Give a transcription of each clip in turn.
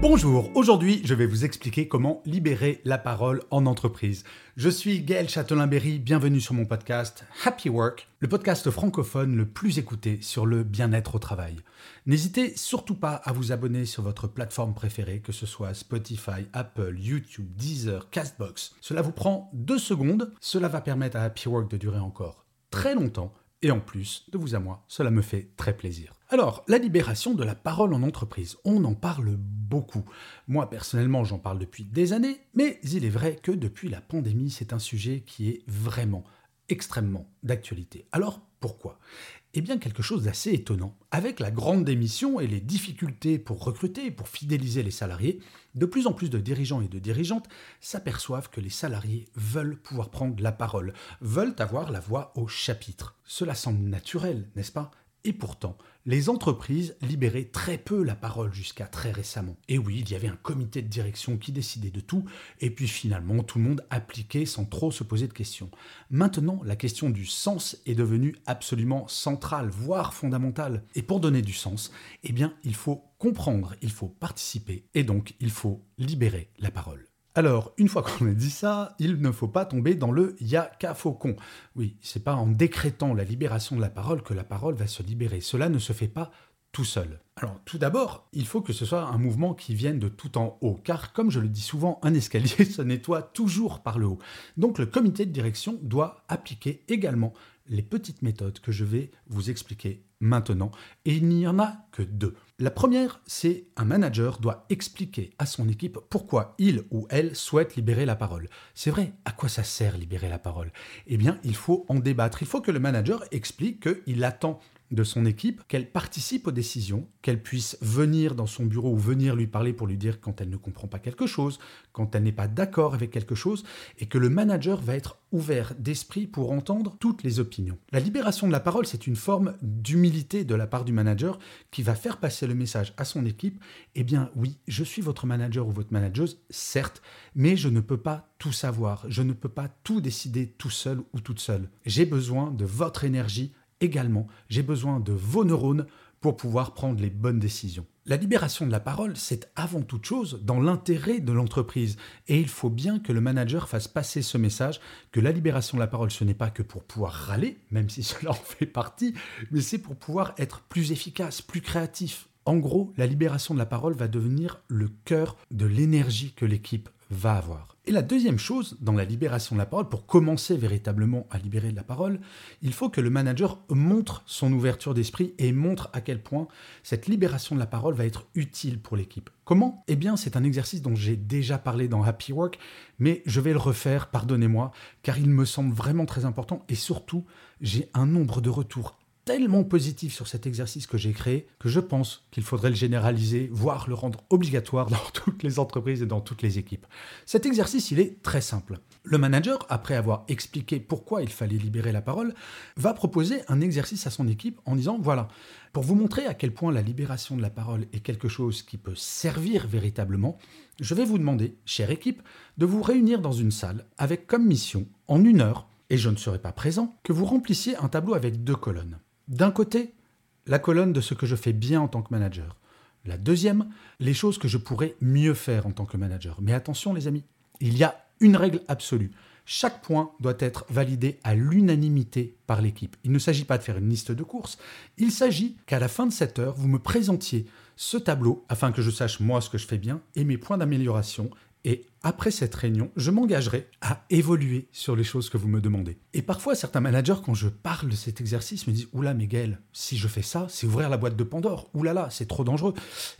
Bonjour, aujourd'hui je vais vous expliquer comment libérer la parole en entreprise. Je suis Gaël Châtelain-Berry, bienvenue sur mon podcast Happy Work, le podcast francophone le plus écouté sur le bien-être au travail. N'hésitez surtout pas à vous abonner sur votre plateforme préférée, que ce soit Spotify, Apple, YouTube, Deezer, Castbox. Cela vous prend deux secondes, cela va permettre à Happy Work de durer encore très longtemps et en plus, de vous à moi, cela me fait très plaisir. Alors, la libération de la parole en entreprise, on en parle beaucoup. Moi, personnellement, j'en parle depuis des années, mais il est vrai que depuis la pandémie, c'est un sujet qui est vraiment extrêmement d'actualité. Alors, pourquoi? Eh bien, quelque chose d'assez étonnant. Avec la grande démission et les difficultés pour recruter et pour fidéliser les salariés, de plus en plus de dirigeants et de dirigeantes s'aperçoivent que les salariés veulent pouvoir prendre la parole, veulent avoir la voix au chapitre. Cela semble naturel, n'est-ce pas? Et pourtant, les entreprises libéraient très peu la parole jusqu'à très récemment. Et oui, il y avait un comité de direction qui décidait de tout, et puis finalement tout le monde appliquait sans trop se poser de questions. Maintenant, la question du sens est devenue absolument centrale, voire fondamentale. Et pour donner du sens, eh bien, il faut comprendre, il faut participer, et donc il faut libérer la parole. Alors, une fois qu'on a dit ça, il ne faut pas tomber dans le yaka faucon. Oui, c'est pas en décrétant la libération de la parole que la parole va se libérer. Cela ne se fait pas tout seul. Alors, tout d'abord, il faut que ce soit un mouvement qui vienne de tout en haut, car comme je le dis souvent, un escalier se nettoie toujours par le haut. Donc, le comité de direction doit appliquer également les petites méthodes que je vais vous expliquer maintenant, et il n'y en a que deux. La première, c'est un manager doit expliquer à son équipe pourquoi il ou elle souhaite libérer la parole. C'est vrai, à quoi ça sert libérer la parole? Eh bien, il faut en débattre. Il faut que le manager explique qu'il attend de son équipe, qu'elle participe aux décisions, qu'elle puisse venir dans son bureau ou venir lui parler pour lui dire quand elle ne comprend pas quelque chose, quand elle n'est pas d'accord avec quelque chose, et que le manager va être ouvert d'esprit pour entendre toutes les opinions. La libération de la parole, c'est une forme d'humilité de la part du manager qui va faire passer le message à son équipe, eh bien oui, je suis votre manager ou votre manageuse, certes, mais je ne peux pas tout savoir, je ne peux pas tout décider tout seul ou toute seule. J'ai besoin de votre énergie également, j'ai besoin de vos neurones pour pouvoir prendre les bonnes décisions. La libération de la parole, c'est avant toute chose dans l'intérêt de l'entreprise. Et il faut bien que le manager fasse passer ce message que la libération de la parole, ce n'est pas que pour pouvoir râler, même si cela en fait partie, mais c'est pour pouvoir être plus efficace, plus créatif. En gros, la libération de la parole va devenir le cœur de l'énergie que l'équipe va avoir. Et la deuxième chose dans la libération de la parole, pour commencer véritablement à libérer de la parole, il faut que le manager montre son ouverture d'esprit et montre à quel point cette libération de la parole va être utile pour l'équipe. Comment? Eh bien, c'est un exercice dont j'ai déjà parlé dans Happy Work, mais je vais le refaire, pardonnez-moi, car il me semble vraiment très important et surtout, j'ai un nombre de retours tellement positif sur cet exercice que j'ai créé que je pense qu'il faudrait le généraliser, voire le rendre obligatoire dans toutes les entreprises et dans toutes les équipes. Cet exercice, il est très simple. Le manager, après avoir expliqué pourquoi il fallait libérer la parole, va proposer un exercice à son équipe en disant, voilà, pour vous montrer à quel point la libération de la parole est quelque chose qui peut servir véritablement, je vais vous demander, chère équipe, de vous réunir dans une salle avec comme mission, en une heure, et je ne serai pas présent, que vous remplissiez un tableau avec deux colonnes. D'un côté, la colonne de ce que je fais bien en tant que manager. La deuxième, les choses que je pourrais mieux faire en tant que manager. Mais attention les amis, il y a une règle absolue. Chaque point doit être validé à l'unanimité par l'équipe. Il ne s'agit pas de faire une liste de courses, il s'agit qu'à la fin de cette heure, vous me présentiez ce tableau afin que je sache moi ce que je fais bien et mes points d'amélioration. Et après cette réunion, je m'engagerai à évoluer sur les choses que vous me demandez. Et parfois, certains managers, quand je parle de cet exercice, me disent Oula, Miguel, si je fais ça, c'est ouvrir la boîte de Pandore. Oula là, c'est trop dangereux.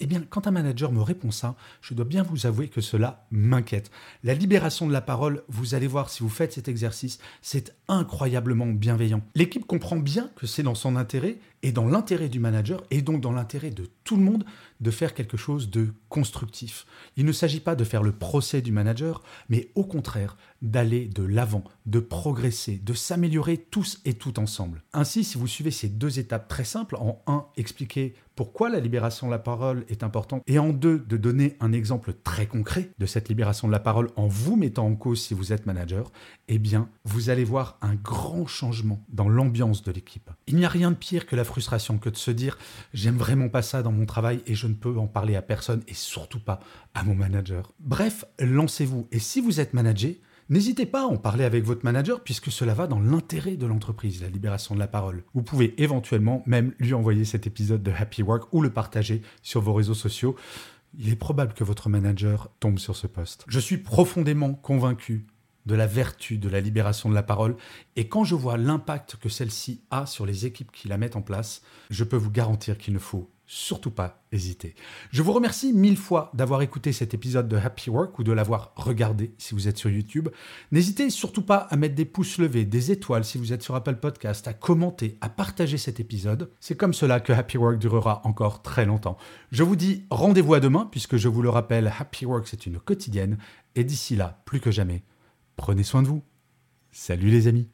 Eh bien, quand un manager me répond ça, je dois bien vous avouer que cela m'inquiète. La libération de la parole, vous allez voir si vous faites cet exercice, c'est incroyablement bienveillant. L'équipe comprend bien que c'est dans son intérêt et dans l'intérêt du manager et donc dans l'intérêt de tout le monde de faire quelque chose de constructif. Il ne s'agit pas de faire le procès du manager, mais au contraire d'aller de l'avant, de progresser, de s'améliorer tous et toutes ensemble. Ainsi, si vous suivez ces deux étapes très simples, en un, expliquer pourquoi la libération de la parole est importante, et en deux, de donner un exemple très concret de cette libération de la parole en vous mettant en cause si vous êtes manager, eh bien, vous allez voir un grand changement dans l'ambiance de l'équipe. Il n'y a rien de pire que la frustration que de se dire j'aime vraiment pas ça dans mon travail et je ne peux en parler à personne et surtout pas à mon manager. Bref, lancez-vous et si vous êtes manager, N'hésitez pas à en parler avec votre manager puisque cela va dans l'intérêt de l'entreprise, la libération de la parole. Vous pouvez éventuellement même lui envoyer cet épisode de Happy Work ou le partager sur vos réseaux sociaux. Il est probable que votre manager tombe sur ce poste. Je suis profondément convaincu de la vertu de la libération de la parole et quand je vois l'impact que celle-ci a sur les équipes qui la mettent en place, je peux vous garantir qu'il ne faut surtout pas hésiter. Je vous remercie mille fois d'avoir écouté cet épisode de Happy Work ou de l'avoir regardé si vous êtes sur YouTube. N'hésitez surtout pas à mettre des pouces levés, des étoiles si vous êtes sur Apple Podcast, à commenter, à partager cet épisode. C'est comme cela que Happy Work durera encore très longtemps. Je vous dis rendez-vous à demain puisque je vous le rappelle, Happy Work c'est une quotidienne et d'ici là, plus que jamais, prenez soin de vous. Salut les amis.